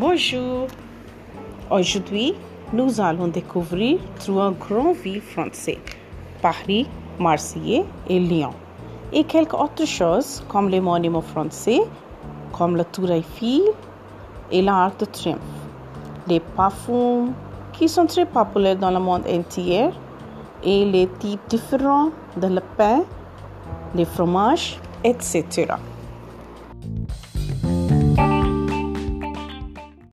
Bonjour. Aujourd'hui, nous allons découvrir trois grands villes français Paris, Marseille et Lyon. Et quelques autres choses comme les monuments français, comme la Tour Eiffel et l'Arc de Triomphe. Les parfums qui sont très populaires dans le monde entier et les types différents de le pain, les fromages, etc.